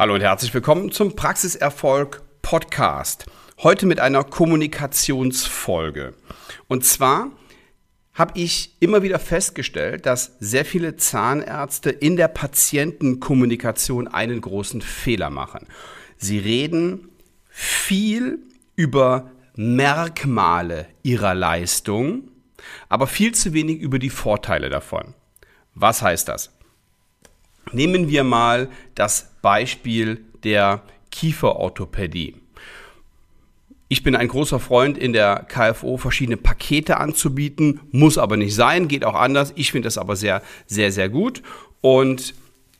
Hallo und herzlich willkommen zum Praxiserfolg Podcast. Heute mit einer Kommunikationsfolge. Und zwar habe ich immer wieder festgestellt, dass sehr viele Zahnärzte in der Patientenkommunikation einen großen Fehler machen. Sie reden viel über Merkmale ihrer Leistung, aber viel zu wenig über die Vorteile davon. Was heißt das? Nehmen wir mal das Beispiel der Kieferorthopädie. Ich bin ein großer Freund in der KFO verschiedene Pakete anzubieten, muss aber nicht sein, geht auch anders. Ich finde das aber sehr, sehr, sehr gut. Und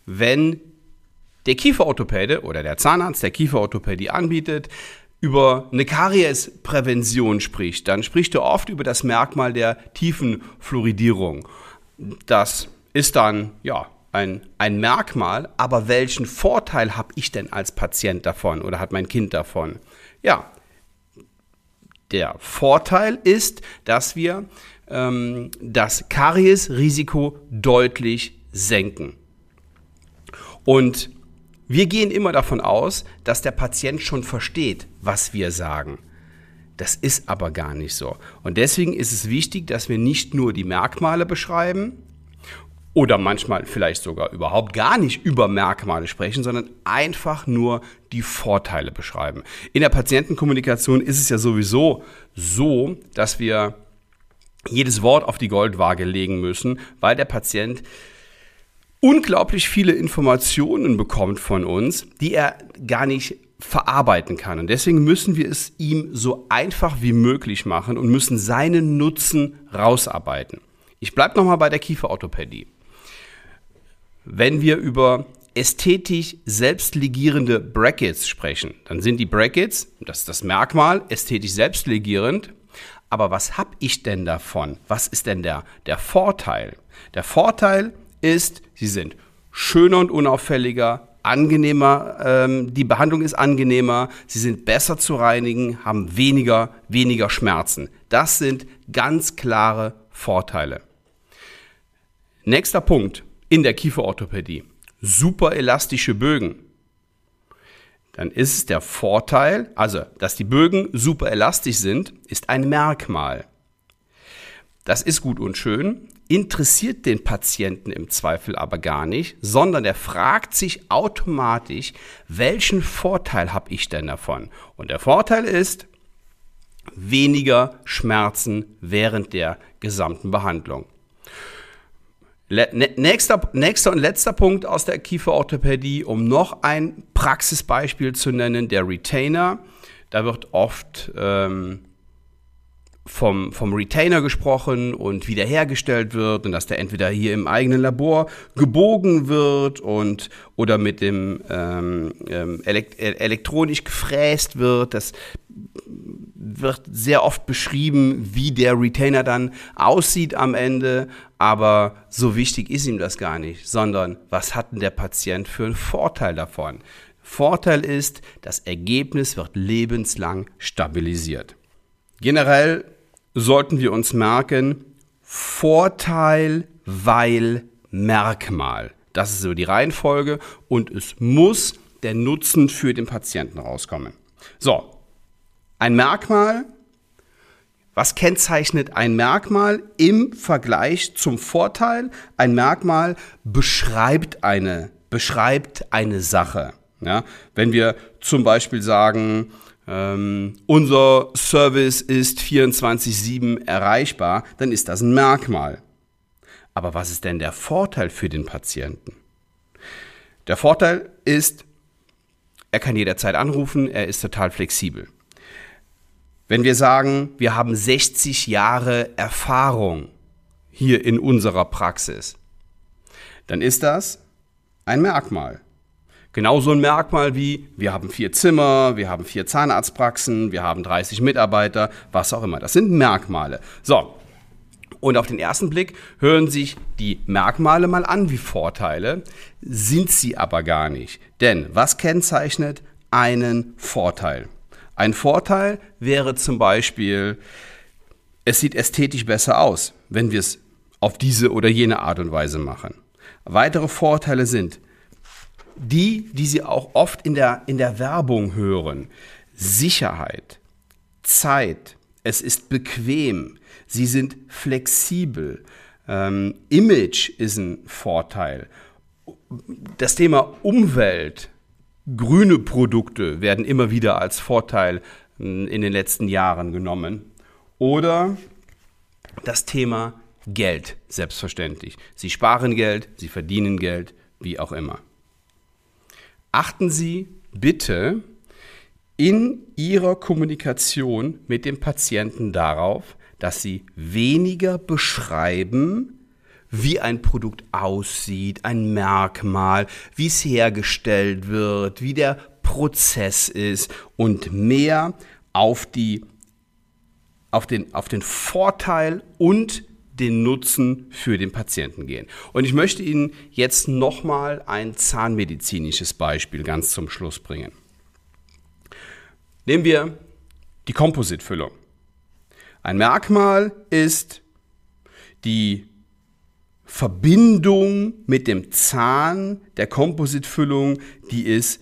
wenn der Kieferorthopäde oder der Zahnarzt der Kieferorthopädie anbietet, über eine Kariesprävention spricht, dann spricht er oft über das Merkmal der Tiefenfluoridierung. Das ist dann, ja, ein, ein Merkmal, aber welchen Vorteil habe ich denn als Patient davon oder hat mein Kind davon? Ja, der Vorteil ist, dass wir ähm, das Kariesrisiko deutlich senken. Und wir gehen immer davon aus, dass der Patient schon versteht, was wir sagen. Das ist aber gar nicht so. Und deswegen ist es wichtig, dass wir nicht nur die Merkmale beschreiben, oder manchmal vielleicht sogar überhaupt gar nicht über Merkmale sprechen, sondern einfach nur die Vorteile beschreiben. In der Patientenkommunikation ist es ja sowieso so, dass wir jedes Wort auf die Goldwaage legen müssen, weil der Patient unglaublich viele Informationen bekommt von uns, die er gar nicht verarbeiten kann. Und deswegen müssen wir es ihm so einfach wie möglich machen und müssen seinen Nutzen rausarbeiten. Ich bleibe nochmal bei der Kieferorthopädie. Wenn wir über ästhetisch selbstlegierende Brackets sprechen, dann sind die Brackets, das ist das Merkmal, ästhetisch selbstlegierend. Aber was habe ich denn davon? Was ist denn der, der Vorteil? Der Vorteil ist, sie sind schöner und unauffälliger, angenehmer, ähm, die Behandlung ist angenehmer, sie sind besser zu reinigen, haben weniger, weniger Schmerzen. Das sind ganz klare Vorteile. Nächster Punkt in der Kieferorthopädie super elastische Bögen, dann ist es der Vorteil, also dass die Bögen super elastisch sind, ist ein Merkmal. Das ist gut und schön, interessiert den Patienten im Zweifel aber gar nicht, sondern er fragt sich automatisch, welchen Vorteil habe ich denn davon? Und der Vorteil ist weniger Schmerzen während der gesamten Behandlung. Ne, nächster, nächster und letzter Punkt aus der Kieferorthopädie, um noch ein Praxisbeispiel zu nennen, der Retainer. Da wird oft ähm, vom, vom Retainer gesprochen und wiederhergestellt wird und dass der entweder hier im eigenen Labor gebogen wird und oder mit dem ähm, ähm elekt elektronisch gefräst wird. Das wird sehr oft beschrieben, wie der Retainer dann aussieht am Ende, aber so wichtig ist ihm das gar nicht, sondern was hat denn der Patient für einen Vorteil davon? Vorteil ist, das Ergebnis wird lebenslang stabilisiert. Generell sollten wir uns merken, Vorteil, weil Merkmal. Das ist so die Reihenfolge und es muss der Nutzen für den Patienten rauskommen. So, ein Merkmal, was kennzeichnet ein Merkmal im Vergleich zum Vorteil? Ein Merkmal beschreibt eine, beschreibt eine Sache. Ja, wenn wir zum Beispiel sagen, ähm, unser Service ist 24-7 erreichbar, dann ist das ein Merkmal. Aber was ist denn der Vorteil für den Patienten? Der Vorteil ist, er kann jederzeit anrufen, er ist total flexibel. Wenn wir sagen, wir haben 60 Jahre Erfahrung hier in unserer Praxis, dann ist das ein Merkmal. Genauso ein Merkmal wie, wir haben vier Zimmer, wir haben vier Zahnarztpraxen, wir haben 30 Mitarbeiter, was auch immer. Das sind Merkmale. So. Und auf den ersten Blick hören sich die Merkmale mal an wie Vorteile, sind sie aber gar nicht. Denn was kennzeichnet einen Vorteil? Ein Vorteil wäre zum Beispiel, es sieht ästhetisch besser aus, wenn wir es auf diese oder jene Art und Weise machen. Weitere Vorteile sind, die, die Sie auch oft in der, in der Werbung hören. Sicherheit, Zeit, es ist bequem, Sie sind flexibel, ähm, Image ist ein Vorteil. Das Thema Umwelt, grüne Produkte werden immer wieder als Vorteil hm, in den letzten Jahren genommen. Oder das Thema Geld, selbstverständlich. Sie sparen Geld, Sie verdienen Geld, wie auch immer. Achten Sie bitte in Ihrer Kommunikation mit dem Patienten darauf, dass Sie weniger beschreiben, wie ein Produkt aussieht, ein Merkmal, wie es hergestellt wird, wie der Prozess ist und mehr auf, die, auf, den, auf den Vorteil und den Nutzen für den Patienten gehen. Und ich möchte Ihnen jetzt nochmal ein zahnmedizinisches Beispiel ganz zum Schluss bringen. Nehmen wir die Kompositfüllung. Ein Merkmal ist die Verbindung mit dem Zahn der Kompositfüllung, die ist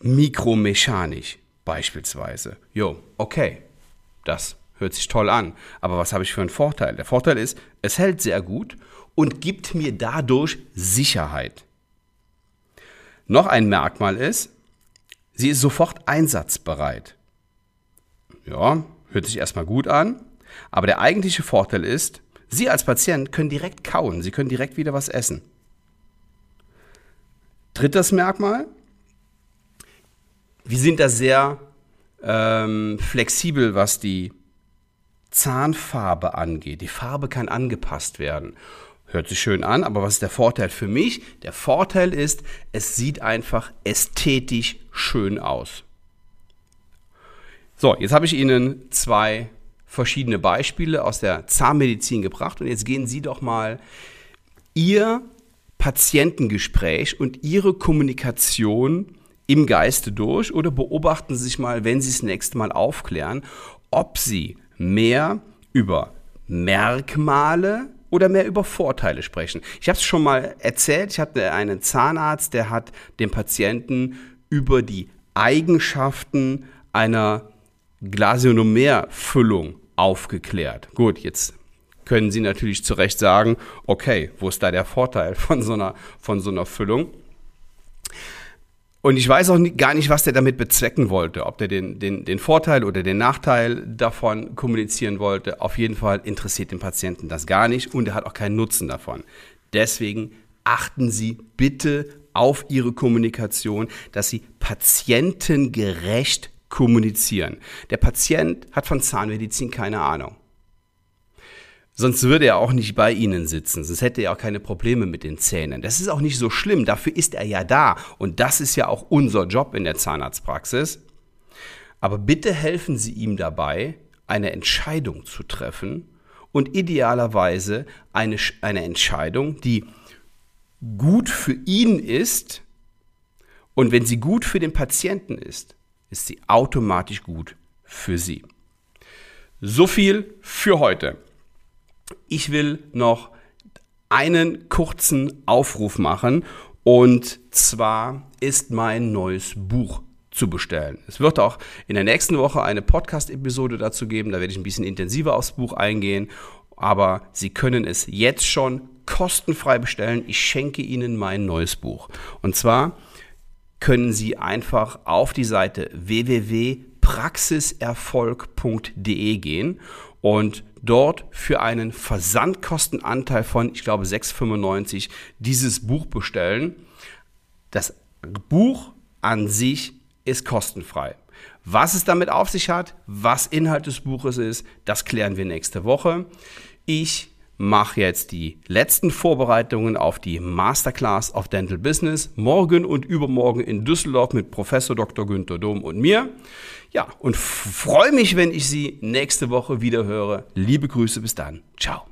mikromechanisch beispielsweise. Jo, okay, das hört sich toll an. Aber was habe ich für einen Vorteil? Der Vorteil ist, es hält sehr gut und gibt mir dadurch Sicherheit. Noch ein Merkmal ist, sie ist sofort einsatzbereit. Ja, hört sich erstmal gut an, aber der eigentliche Vorteil ist, Sie als Patient können direkt kauen, Sie können direkt wieder was essen. Drittes Merkmal, wir sind da sehr ähm, flexibel, was die Zahnfarbe angeht. Die Farbe kann angepasst werden. Hört sich schön an, aber was ist der Vorteil für mich? Der Vorteil ist, es sieht einfach ästhetisch schön aus. So, jetzt habe ich Ihnen zwei verschiedene Beispiele aus der Zahnmedizin gebracht und jetzt gehen Sie doch mal Ihr Patientengespräch und Ihre Kommunikation im Geiste durch oder beobachten Sie sich mal, wenn Sie es nächste Mal aufklären, ob Sie mehr über Merkmale oder mehr über Vorteile sprechen. Ich habe es schon mal erzählt, ich hatte einen Zahnarzt, der hat dem Patienten über die Eigenschaften einer Glasionomerfüllung aufgeklärt. Gut, jetzt können Sie natürlich zu Recht sagen, okay, wo ist da der Vorteil von so einer, von so einer Füllung? Und ich weiß auch gar nicht, was der damit bezwecken wollte, ob der den, den, den Vorteil oder den Nachteil davon kommunizieren wollte. Auf jeden Fall interessiert den Patienten das gar nicht und er hat auch keinen Nutzen davon. Deswegen achten Sie bitte auf Ihre Kommunikation, dass Sie patientengerecht kommunizieren. Der Patient hat von Zahnmedizin keine Ahnung. Sonst würde er auch nicht bei Ihnen sitzen, sonst hätte er auch keine Probleme mit den Zähnen. Das ist auch nicht so schlimm, dafür ist er ja da. Und das ist ja auch unser Job in der Zahnarztpraxis. Aber bitte helfen Sie ihm dabei, eine Entscheidung zu treffen und idealerweise eine, eine Entscheidung, die gut für ihn ist und wenn sie gut für den Patienten ist, ist sie automatisch gut für Sie. So viel für heute. Ich will noch einen kurzen Aufruf machen und zwar ist mein neues Buch zu bestellen. Es wird auch in der nächsten Woche eine Podcast-Episode dazu geben, da werde ich ein bisschen intensiver aufs Buch eingehen, aber Sie können es jetzt schon kostenfrei bestellen. Ich schenke Ihnen mein neues Buch. Und zwar können Sie einfach auf die Seite www.praxiserfolg.de gehen und dort für einen Versandkostenanteil von, ich glaube, 6,95 dieses Buch bestellen. Das Buch an sich ist kostenfrei. Was es damit auf sich hat, was Inhalt des Buches ist, das klären wir nächste Woche. Ich mache jetzt die letzten Vorbereitungen auf die Masterclass of Dental Business morgen und übermorgen in Düsseldorf mit Professor Dr. Günther Dom und mir. Ja, und freue mich, wenn ich Sie nächste Woche wieder höre. Liebe Grüße, bis dann. Ciao.